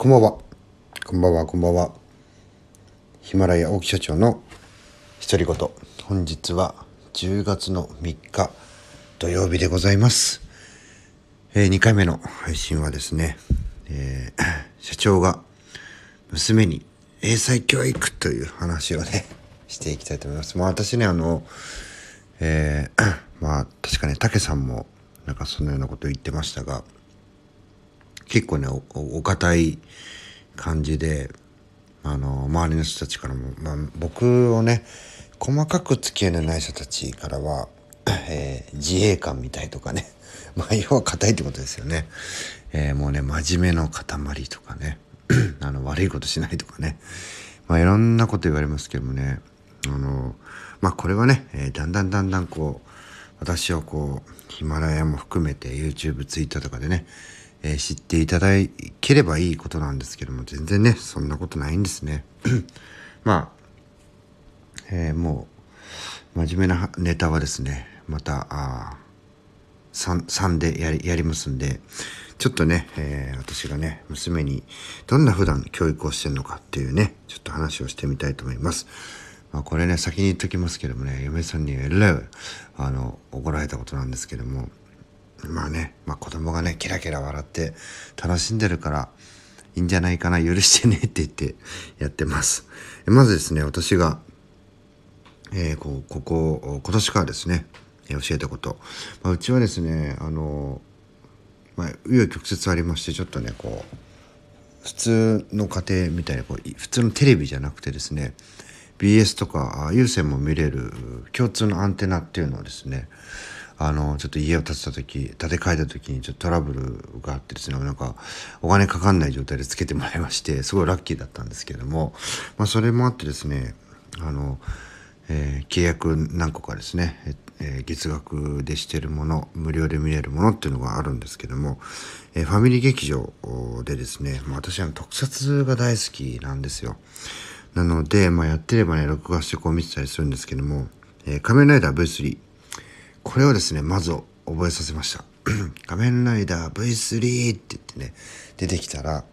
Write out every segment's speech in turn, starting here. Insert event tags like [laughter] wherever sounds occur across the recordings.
こんばんは。こんばんは、こんばんは。ヒマラヤ大木社長の独り言。本日は10月の3日土曜日でございます。えー、2回目の配信はですね、えー、[coughs] 社長が娘に英才教育という話をね、していきたいと思います。まあ私ね、あの、えー、[coughs] まあ確かね、竹さんもなんかそのようなことを言ってましたが、結構ねお堅い感じであの周りの人たちからも、まあ、僕をね細かく付き合いのない人たちからは、えー、自衛官みたいとかね [laughs] まあ要は硬いってことですよね、えー、もうね真面目の塊とかね [clears throat] あの悪いことしないとかね。まあいろんなこと言われますけどもねあのまあこれはね、えー、だんだんだんだんこう私をこうヒマラヤも含めて YouTube、Twitter とかでねえー、知っていただければいいことなんですけども全然ねそんなことないんですね [clears throat] まあ、えー、もう真面目なネタはですねまたあ 3, 3でやりやりますんでちょっとね、えー、私がね娘にどんな普段教育をしてるのかっていうねちょっと話をしてみたいと思います。まあ、これね先に言っときますけどもね嫁さんにえらいあの怒られたことなんですけどもまあね、まあ、子供がねキラキラ笑って楽しんでるからいいんじゃないかな許してねって言ってやってます。まずですね私が、えー、こここ今年からですね教えたこと、まあ、うちはですねあのまあ紆余曲折ありましてちょっとねこう普通の家庭みたいなこう普通のテレビじゃなくてですね BS とか有線も見れる共通のアンテナっていうのをですねあのちょっと家を建てた時建て替えた時にちょっとトラブルがあってですねなんかお金かかんない状態でつけてもらいましてすごいラッキーだったんですけども、まあ、それもあってですねあの、えー、契約何個かですね、えー、月額でしてるもの無料で見れるものっていうのがあるんですけども、えー、ファミリー劇場でですね、まあ、私は特撮が大好きなんですよ。なので、まあ、やってればね録画してこう見てたりするんですけども「え、仮面ライダー V3」これをですねまず覚えさせました。[clears throat] 仮面ライダー V3 って言ってね出てきたら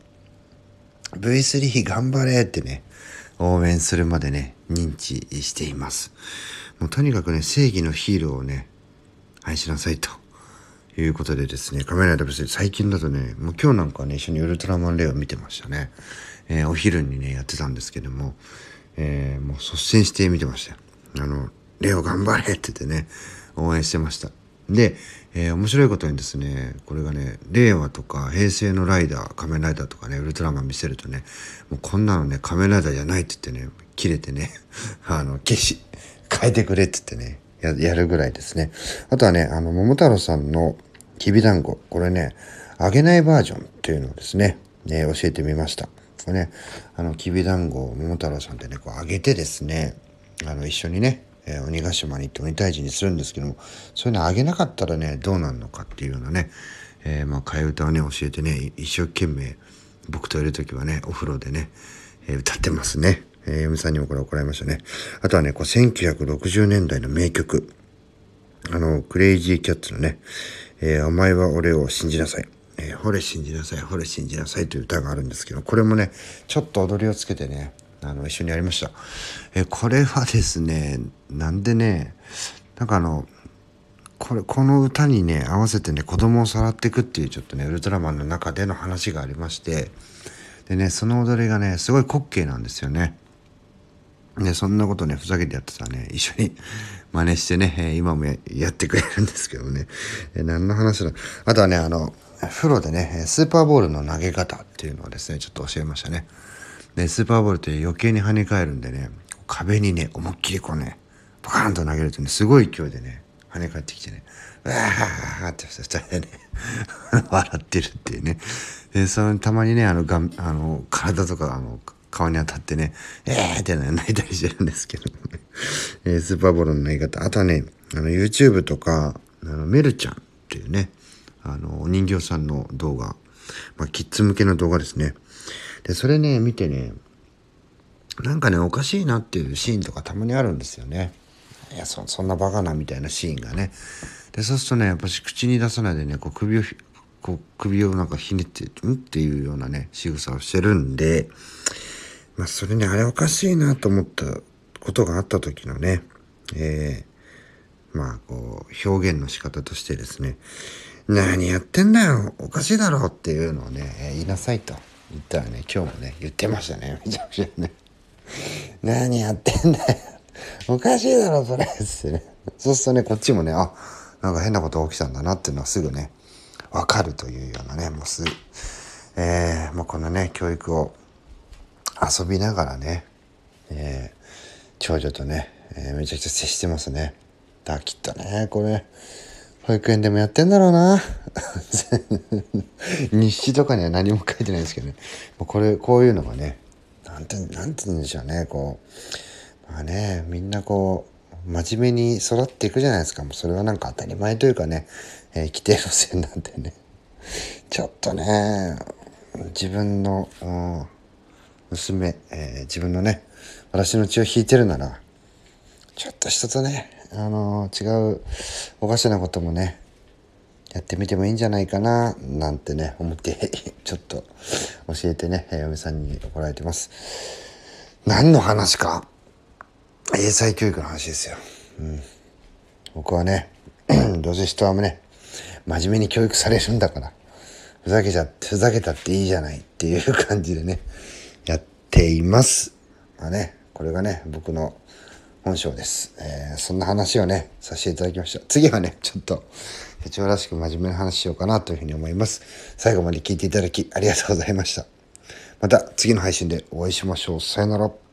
V3 頑張れってね応援するまでね認知しています。もうとにかくね正義のヒーローをね愛しなさいと。いうことでですね仮面ライダー V3 最近だとねもう今日なんかね一緒にウルトラマンレイを見てましたね、えー、お昼にねやってたんですけども、えー、もう率先して見てました。よあのレオ頑張れって言ってね応援してました。で、えー、面白いことにですねこれがね令和とか平成のライダー仮面ライダーとかねウルトラマン見せるとねもうこんなのね仮面ライダーじゃないって言ってね切れてね [laughs] あの消し変えてくれって言ってねややるぐらいですねあとはねあの桃太郎さんのきびだんごこれね揚げないバージョンっていうのをですねね教えてみましたこれねあのきびだんごを桃太郎さんってねこう揚げてですねあの一緒にねえー、鬼ヶ島に行って鬼退治にするんですけどもそういうのあげなかったらねどうなるのかっていうようなね、えー、まあ替え歌をね教えてね一生懸命僕といる時はねお風呂でね、えー、歌ってますね、えー、嫁さんにもこれ怒られましたね。あとはねこう1960年代の名曲。あのクレイジーキャッツのね「えー、お前は俺を信じなさい」えー、ほれ信じなさい、ほれ信じなさいという歌があるんですけど、これもね、ちょっと踊りをつけてね、あの一緒にやりました。えこれはですねなんでねなんかあのこれこの歌にね合わせてね子供をさらっていくっていうちょっとねウルトラマンの中での話がありましてでねその踊りがねすごい滑稽なんですよね。でそんなことねふざけてやってたらね一緒に真似してね、今もやってくれるんですけどね、え何の話だあとはねあの風呂でねスーパーボールの投げ方っていうのをですねちょっと教えましたね。でスーパーボールって余計に跳ね返るんでね壁にね思いっきりこうねバカーンと投げるとねすごい勢いでね跳ね返ってきてねうわーって2人でね [laughs] 笑ってるっていうね。でそのたまにねあのがあの体とかあの顔に当たってねえーって泣いたりしてるんですけどね、スーパーボールの投げ方。あとはねあの YouTube とかあのメルちゃんっていうねあのお人形さんの動画、まあ、キッズ向けの動画ですね。で、それね、見てね、なんかね、おかしいなっていうシーンとかたまにあるんですよね。いや、そそんなバカなみたいなシーンがね。で、そうするとね、やっぱし口に出さないでね、こう首をこう首をなんかひねってうんっていうようなね仕草をしてるんでまあそれねあれおかしいなと思ったことがあった時のねえー、まあこう表現の仕方としてですね何やってんだよおかしいだろっていうのをね言いなさいと言ったらね。今日もね言ってましたね。めちゃくちゃね。何やってんだよ。おかしいだろそれ。っつってねそうするとねこっちもねあなんか変なこと起きたんだなっていうのはすぐねわかるというようなねもうすぐえー、もうこのね教育を遊びながらね、えー、長女とね、えー、めちゃくちゃ接してますね。だきっとねこれ保育園でもやってんだろうな。[laughs] 日誌とかには何も書いてないですけどね。これこういうのがねなんてなんて言うんでしょうね。こうまあねみんなこう真面目に育っていくじゃないですか。もうそれはなんか当たり前というかね、えー、規定路線なんでね。ちょっとね自分の、娘、えー、自分のね私の血を引いてるならちょっと一つねあのー、違うおかしなこともねやってみてもいいんじゃないかななんてね思って [laughs] ちょっと教えてね嫁さんに怒られてます。何の話か英才教育の話ですよ、うん、僕はねどうせ人はね真面目に教育されるんだからふざけちゃってふざけたっていいじゃないっていう感じでねやっています。まあねこれがね僕の本性です、えー、そんな話をねさせていただきました。次はねちょっと手帳らしく真面目な話しようかなというふうに思います。最後まで聞いていただきありがとうございました。また次の配信でお会いしましょう。さよなら。